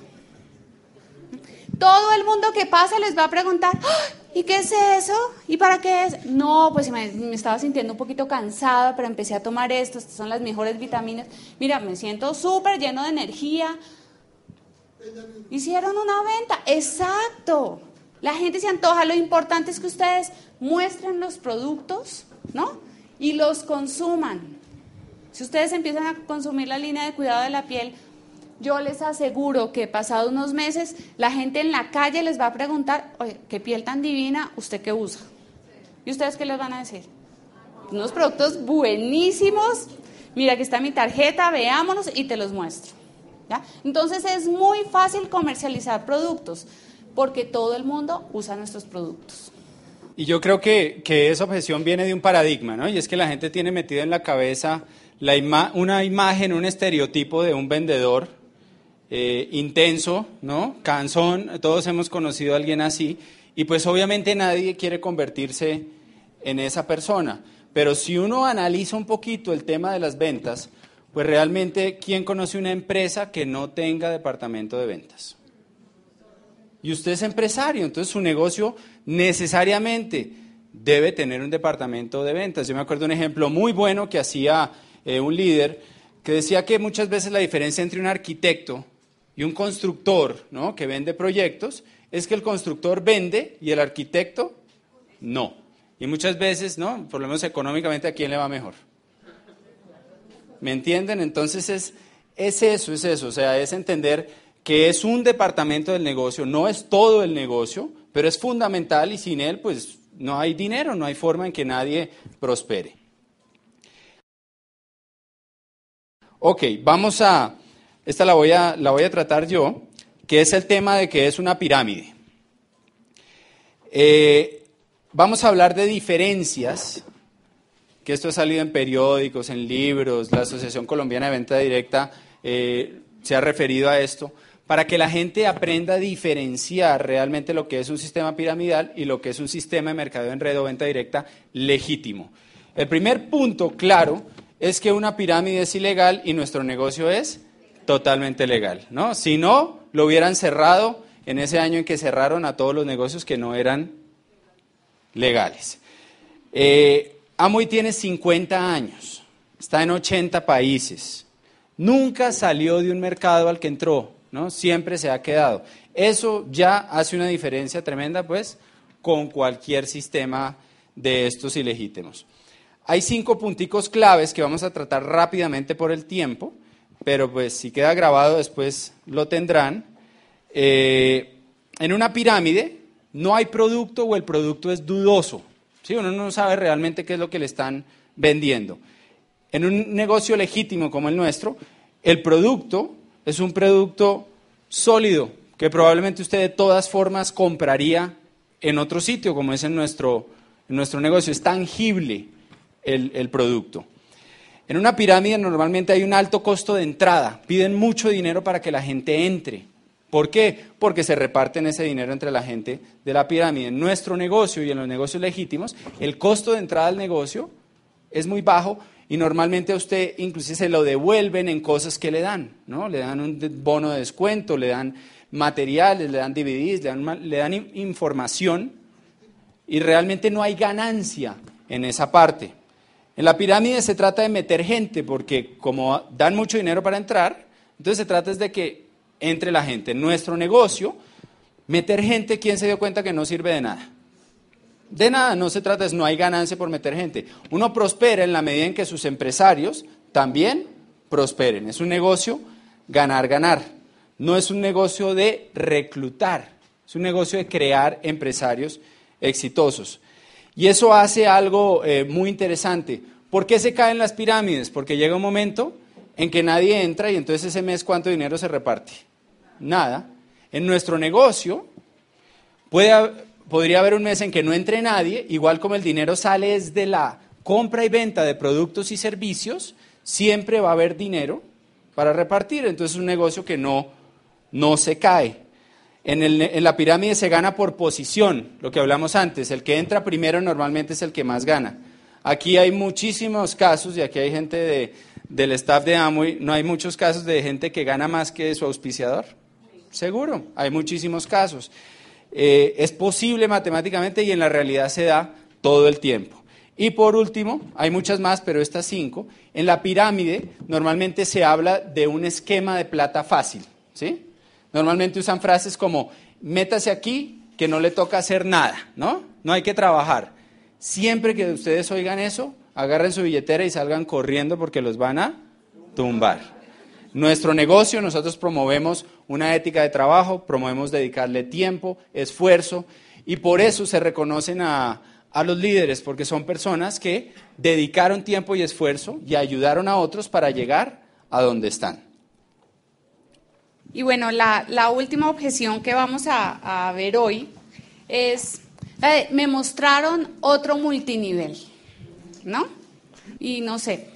Todo el mundo que pasa les va a preguntar, ¡Ah! ¿y qué es eso? ¿Y para qué es? No, pues me, me, estaba sintiendo un poquito cansada, pero empecé a tomar esto, estas son las mejores vitaminas. Mira, me siento súper lleno de energía. Hicieron una venta, exacto. La gente se antoja, lo importante es que ustedes muestren los productos, ¿no? Y los consuman. Si ustedes empiezan a consumir la línea de cuidado de la piel, yo les aseguro que pasados unos meses la gente en la calle les va a preguntar, oye, qué piel tan divina, ¿usted qué usa? ¿Y ustedes qué les van a decir? Unos productos buenísimos. Mira, aquí está mi tarjeta, veámonos y te los muestro. ¿ya? Entonces es muy fácil comercializar productos porque todo el mundo usa nuestros productos. Y yo creo que, esa objeción viene de un paradigma, ¿no? Y es que la gente tiene metido en la cabeza una imagen, un estereotipo de un vendedor eh, intenso, ¿no? Cansón, todos hemos conocido a alguien así, y pues obviamente nadie quiere convertirse en esa persona. Pero si uno analiza un poquito el tema de las ventas, pues realmente, ¿quién conoce una empresa que no tenga departamento de ventas? Y usted es empresario, entonces su negocio necesariamente debe tener un departamento de ventas. Yo me acuerdo un ejemplo muy bueno que hacía eh, un líder que decía que muchas veces la diferencia entre un arquitecto y un constructor ¿no? que vende proyectos es que el constructor vende y el arquitecto no. Y muchas veces, ¿no? por lo menos económicamente, ¿a quién le va mejor? ¿Me entienden? Entonces es, es eso, es eso. O sea, es entender que es un departamento del negocio, no es todo el negocio, pero es fundamental y sin él, pues no hay dinero, no hay forma en que nadie prospere. Ok, vamos a, esta la voy a, la voy a tratar yo, que es el tema de que es una pirámide. Eh, vamos a hablar de diferencias que esto ha salido en periódicos, en libros, la Asociación Colombiana de Venta Directa eh, se ha referido a esto, para que la gente aprenda a diferenciar realmente lo que es un sistema piramidal y lo que es un sistema de mercado en red o venta directa legítimo. El primer punto claro es que una pirámide es ilegal y nuestro negocio es totalmente legal. ¿no? Si no, lo hubieran cerrado en ese año en que cerraron a todos los negocios que no eran legales. Eh, Amway tiene 50 años, está en 80 países, nunca salió de un mercado al que entró, siempre se ha quedado. Eso ya hace una diferencia tremenda, pues, con cualquier sistema de estos ilegítimos. Hay cinco punticos claves que vamos a tratar rápidamente por el tiempo, pero pues si queda grabado después lo tendrán. Eh, en una pirámide no hay producto o el producto es dudoso. ¿sí? Uno no sabe realmente qué es lo que le están vendiendo. En un negocio legítimo como el nuestro, el producto es un producto sólido que probablemente usted de todas formas compraría en otro sitio, como es en nuestro, nuestro negocio. Es tangible el, el producto. En una pirámide normalmente hay un alto costo de entrada. Piden mucho dinero para que la gente entre. ¿Por qué? Porque se reparten ese dinero entre la gente de la pirámide. En nuestro negocio y en los negocios legítimos, el costo de entrada al negocio es muy bajo y normalmente a usted inclusive se lo devuelven en cosas que le dan, ¿no? Le dan un bono de descuento, le dan materiales, le dan DVDs, le dan, le dan información y realmente no hay ganancia en esa parte. En la pirámide se trata de meter gente porque como dan mucho dinero para entrar, entonces se trata de que entre la gente. En nuestro negocio, meter gente, ¿quién se dio cuenta que no sirve de nada? De nada, no se trata, no hay ganancia por meter gente. Uno prospera en la medida en que sus empresarios también prosperen. Es un negocio ganar, ganar. No es un negocio de reclutar, es un negocio de crear empresarios exitosos. Y eso hace algo eh, muy interesante. ¿Por qué se caen las pirámides? Porque llega un momento en que nadie entra y entonces ese mes cuánto dinero se reparte. Nada. En nuestro negocio puede, podría haber un mes en que no entre nadie, igual como el dinero sale desde la compra y venta de productos y servicios, siempre va a haber dinero para repartir. Entonces es un negocio que no, no se cae. En, el, en, la pirámide se gana por posición, lo que hablamos antes. El que entra primero normalmente es el que más gana. Aquí hay muchísimos casos y aquí hay gente de, del staff de Amway, no hay muchos casos de gente que gana más que su auspiciador. Seguro, hay muchísimos casos. Eh, es posible matemáticamente y en la realidad se da todo el tiempo. Y por último, hay muchas más, pero estas cinco, en la pirámide normalmente se habla de un esquema de plata fácil. ¿sí? Normalmente usan frases como, métase aquí, que no le toca hacer nada, ¿no? No hay que trabajar. Siempre que ustedes oigan eso, agarren su billetera y salgan corriendo porque los van a tumbar. Nuestro negocio, nosotros promovemos una ética de trabajo, promovemos dedicarle tiempo, esfuerzo, y por eso se reconocen a, los líderes, porque son personas que dedicaron tiempo y esfuerzo y ayudaron a otros para llegar a donde están. Y bueno, la, última objeción que vamos a, a ver hoy es, me mostraron otro multinivel. ¿no? Y no sé,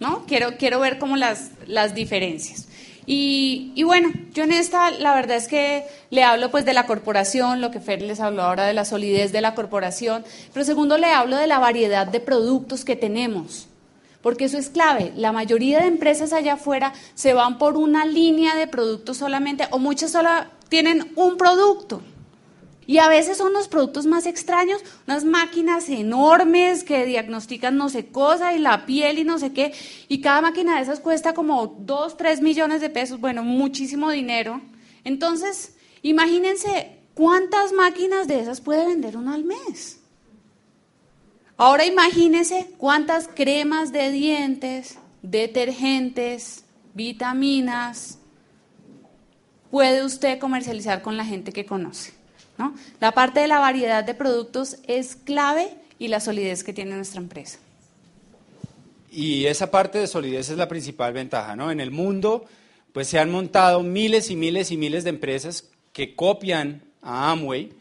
¿no? Quiero, quiero ver como las, las diferencias. Y, y, bueno, yo en esta, la verdad es que le hablo pues de la corporación, lo que Fer les habló ahora de la solidez de la corporación, pero segundo le hablo de la variedad de productos que tenemos, porque eso es clave. La mayoría de empresas allá afuera se van por una línea de productos solamente, o muchas solo tienen un producto. Y a veces son los productos más extraños, unas máquinas enormes que diagnostican no sé cosa y la piel y no sé qué. Y cada máquina de esas cuesta como 2, 3 millones de pesos, bueno, muchísimo dinero. Entonces, imagínense cuántas máquinas de esas puede vender uno al mes. Ahora imagínense cuántas cremas de dientes, detergentes, vitaminas puede usted comercializar con la gente que conoce. La parte de la variedad de productos es clave y la solidez que tiene nuestra empresa. Y esa parte de solidez es la principal ventaja, ¿no? En el mundo, pues se han montado miles y miles y miles de empresas que copian a Amway,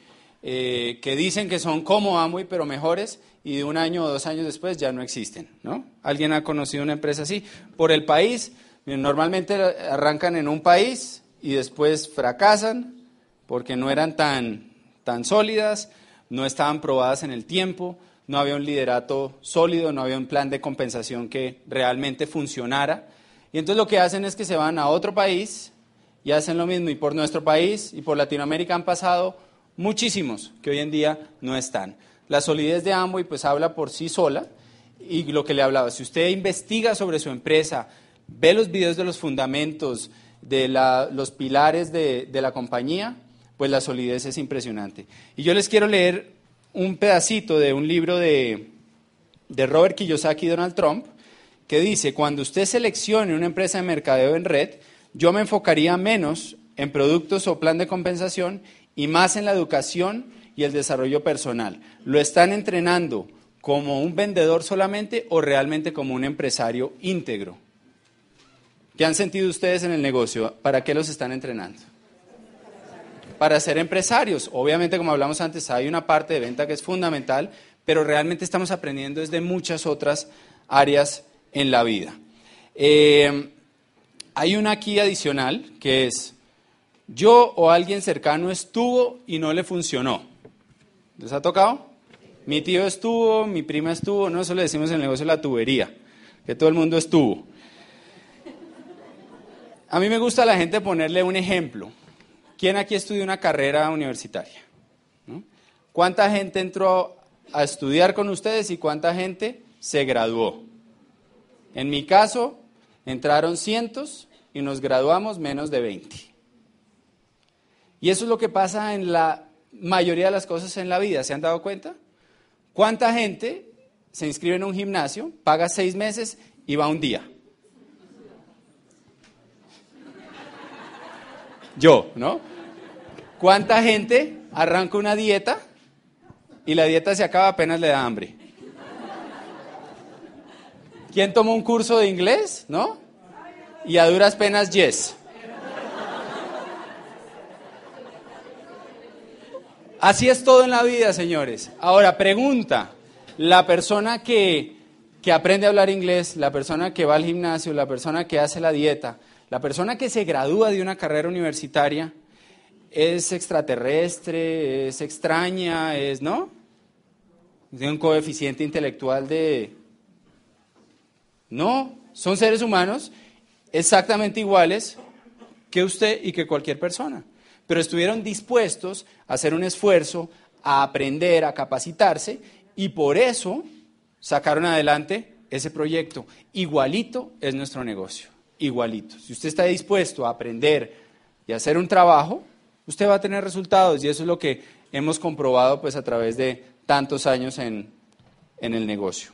eh, que dicen que son como Amway, pero mejores, y de un año o dos años después ya no existen. ¿no? ¿Alguien ha conocido una empresa así? Por el país, normalmente arrancan en un país y después fracasan porque no eran tan, tan sólidas, no estaban probadas en el tiempo, no había un liderato sólido, no había un plan de compensación que realmente funcionara. Y entonces lo que hacen es que se van a otro país y hacen lo mismo. Y por nuestro país y por Latinoamérica han pasado muchísimos que hoy en día no están. La solidez de Amway pues habla por sí sola y lo que le hablaba, si usted investiga sobre su empresa, ve los videos de los fundamentos, de los pilares de, de la compañía, pues la solidez es impresionante. Y yo les quiero leer un pedacito de un libro de, Robert Kiyosaki y Donald Trump, que dice, cuando usted seleccione una empresa de mercadeo en red, yo me enfocaría menos en productos o plan de compensación y más en la educación y el desarrollo personal. ¿Lo están entrenando como un vendedor solamente o realmente como un empresario íntegro? ¿Qué han sentido ustedes en el negocio? ¿Para qué los están entrenando? Para ser empresarios. Obviamente, como hablamos antes, hay una parte de venta que es fundamental, pero realmente estamos aprendiendo desde muchas otras áreas en la vida. Eh, hay una aquí adicional que es, yo o alguien cercano estuvo y no le funcionó. ¿Les ha tocado? Mi tío estuvo, mi prima estuvo, no, eso le decimos en el negocio de la tubería, que todo el mundo estuvo. A mí me gusta la gente ponerle un ejemplo. ¿Quién aquí estudió una carrera universitaria? ¿Cuánta gente entró a estudiar con ustedes y cuánta gente se graduó? En mi caso, entraron cientos y nos graduamos menos de 20. Y eso es lo que pasa en la mayoría de las cosas en la vida, ¿se han dado cuenta? ¿Cuánta gente se inscribe en un gimnasio, paga seis meses y va un día? Yo, ¿no? ¿Cuánta gente arranca una dieta y la dieta se acaba apenas le da hambre? ¿Quién tomó un curso de inglés? ¿No? Y a duras penas, yes. Así es todo en la vida, señores. Ahora, pregunta, la persona que, que, aprende a hablar inglés, la persona que va al gimnasio, la persona que hace la dieta, la persona que se gradúa de una carrera universitaria, es extraterrestre, es extraña, es, ¿no? Tiene un coeficiente intelectual de... No, son seres humanos exactamente iguales que usted y que cualquier persona, pero estuvieron dispuestos a hacer un esfuerzo, a aprender, a capacitarse y por eso sacaron adelante ese proyecto. Igualito es nuestro negocio, igualito. Si usted está dispuesto a aprender y hacer un trabajo, usted va a tener resultados y eso es lo que hemos comprobado pues a través de tantos años en, en el negocio.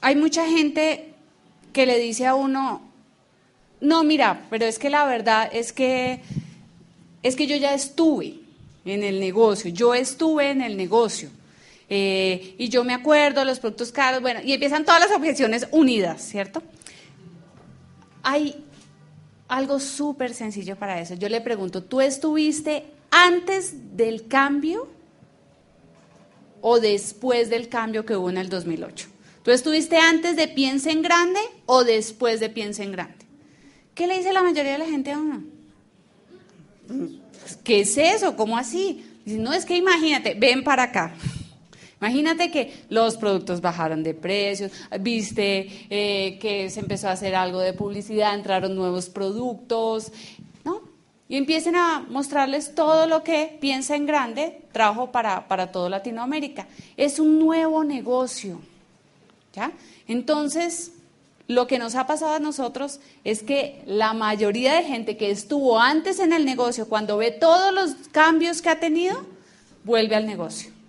Hay mucha gente que le dice a uno, no, mira, pero es que la verdad es que es que yo ya estuve en el negocio, yo estuve en el negocio. Eh, y yo me acuerdo, los productos caros, bueno, y empiezan todas las objeciones unidas, ¿cierto? Hay algo súper sencillo para eso. Yo le pregunto, ¿tú estuviste antes del cambio o después del cambio que hubo en el 2008? ¿Tú estuviste antes de Piensa en Grande o después de Piensa en Grande? ¿Qué le dice la mayoría de la gente a uno? ¿Qué es eso? ¿Cómo así? no, es que imagínate, ven para acá. Imagínate que los productos bajaron de precios, viste eh, que se empezó a hacer algo de publicidad, entraron nuevos productos, ¿no? Y empiecen a mostrarles todo lo que piensa en grande, trabajo para, para toda Latinoamérica. Es un nuevo negocio, ¿ya? Entonces, lo que nos ha pasado a nosotros es que la mayoría de gente que estuvo antes en el negocio, cuando ve todos los cambios que ha tenido, vuelve al negocio.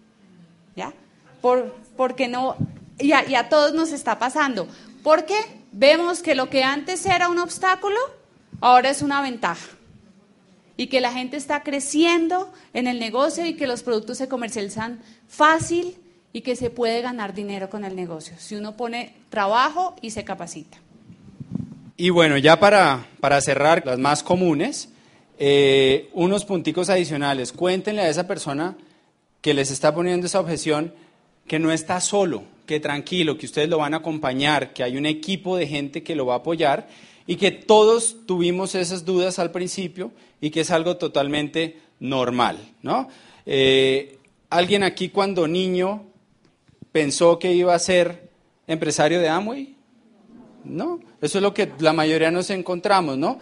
Por, porque no, y a, y a todos nos está pasando. Porque vemos que lo que antes era un obstáculo, ahora es una ventaja. Y que la gente está creciendo en el negocio y que los productos se comercializan fácil y que se puede ganar dinero con el negocio, si uno pone trabajo y se capacita. Y bueno, ya para, para cerrar, las más comunes, eh, unos punticos adicionales. Cuéntenle a esa persona que les está poniendo esa objeción que no está solo, que tranquilo, que ustedes lo van a acompañar, que hay un equipo de gente que lo va a apoyar y que todos tuvimos esas dudas al principio y que es algo totalmente normal, ¿no? Eh, ¿Alguien aquí cuando niño pensó que iba a ser empresario de Amway? No, eso es lo que la mayoría nos encontramos, ¿no?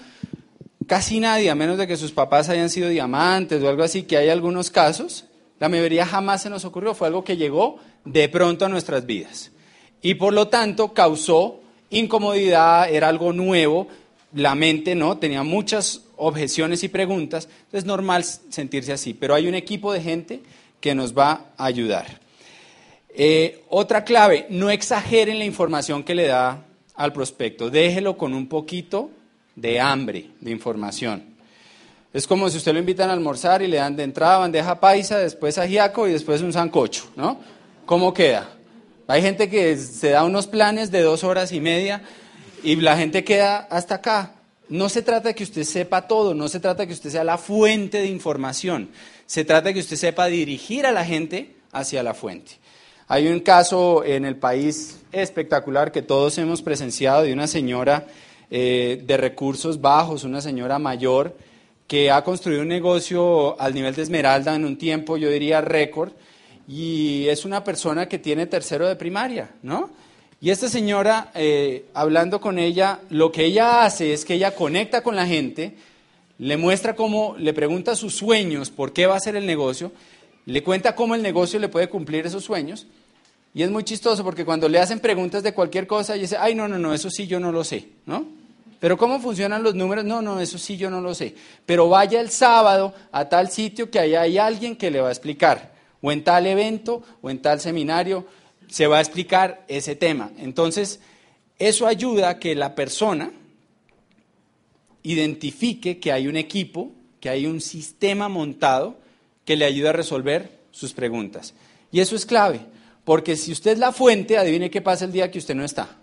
Casi nadie, a menos de que sus papás hayan sido diamantes o algo así, que hay algunos casos, la mayoría jamás se nos ocurrió, fue algo que llegó de pronto a nuestras vidas. Y por lo tanto causó incomodidad, era algo nuevo, la mente no tenía muchas objeciones y preguntas, es normal sentirse así, pero hay un equipo de gente que nos va a ayudar. Eh, otra clave, no exageren la información que le da al prospecto, déjelo con un poquito de hambre de información. Es como si usted lo invitan a almorzar y le dan de entrada bandeja paisa, después ajiaco y después un sancocho, ¿no? ¿Cómo queda? Hay gente que se da unos planes de dos horas y media y la gente queda hasta acá. No se trata de que usted sepa todo, no se trata de que usted sea la fuente de información, se trata de que usted sepa dirigir a la gente hacia la fuente. Hay un caso en el país espectacular que todos hemos presenciado de una señora eh, de recursos bajos, una señora mayor, que ha construido un negocio al nivel de Esmeralda en un tiempo, yo diría, récord, y es una persona que tiene tercero de primaria, ¿no? Y esta señora, eh, hablando con ella, lo que ella hace es que ella conecta con la gente, le muestra cómo, le pregunta sus sueños, por qué va a hacer el negocio, le cuenta cómo el negocio le puede cumplir esos sueños, y es muy chistoso porque cuando le hacen preguntas de cualquier cosa, ella dice, ay, no, no, no, eso sí yo no lo sé, ¿no? Pero ¿cómo funcionan los números? No, no, eso sí yo no lo sé. Pero vaya el sábado a tal sitio que ahí hay alguien que le va a explicar. O en tal evento o en tal seminario se va a explicar ese tema. Entonces, eso ayuda a que la persona identifique que hay un equipo, que hay un sistema montado que le ayuda a resolver sus preguntas. Y eso es clave, porque si usted es la fuente, adivine qué pasa el día que usted no está.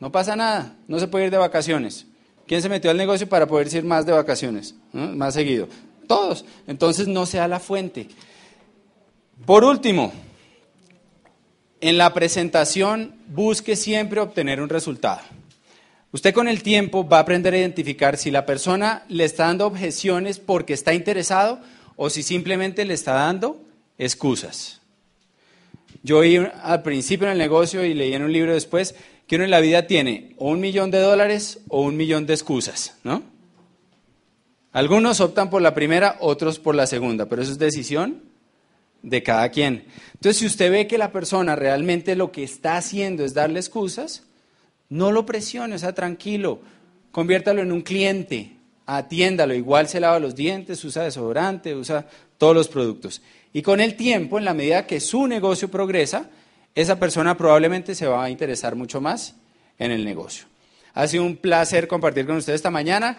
No pasa nada, no se puede ir de vacaciones. ¿Quién se metió al negocio para poder ir más de vacaciones? Más seguido. Todos. Entonces no sea la fuente. Por último, en la presentación busque siempre obtener un resultado. Usted con el tiempo va a aprender a identificar si la persona le está dando objeciones porque está interesado o si simplemente le está dando excusas. Yo oí al principio en el negocio y leí en un libro después que uno en la vida tiene o un millón de dólares o un millón de excusas, ¿no? Algunos optan por la primera, otros por la segunda, pero eso es decisión de cada quien. Entonces, si usted ve que la persona realmente lo que está haciendo es darle excusas, no lo presione, o sea, tranquilo, conviértalo en un cliente, atiéndalo, igual se lava los dientes, usa desodorante, usa todos los productos. Y con el tiempo, en la medida que su negocio progresa, esa persona probablemente se va a interesar mucho más en el negocio. Ha sido un placer compartir con ustedes esta mañana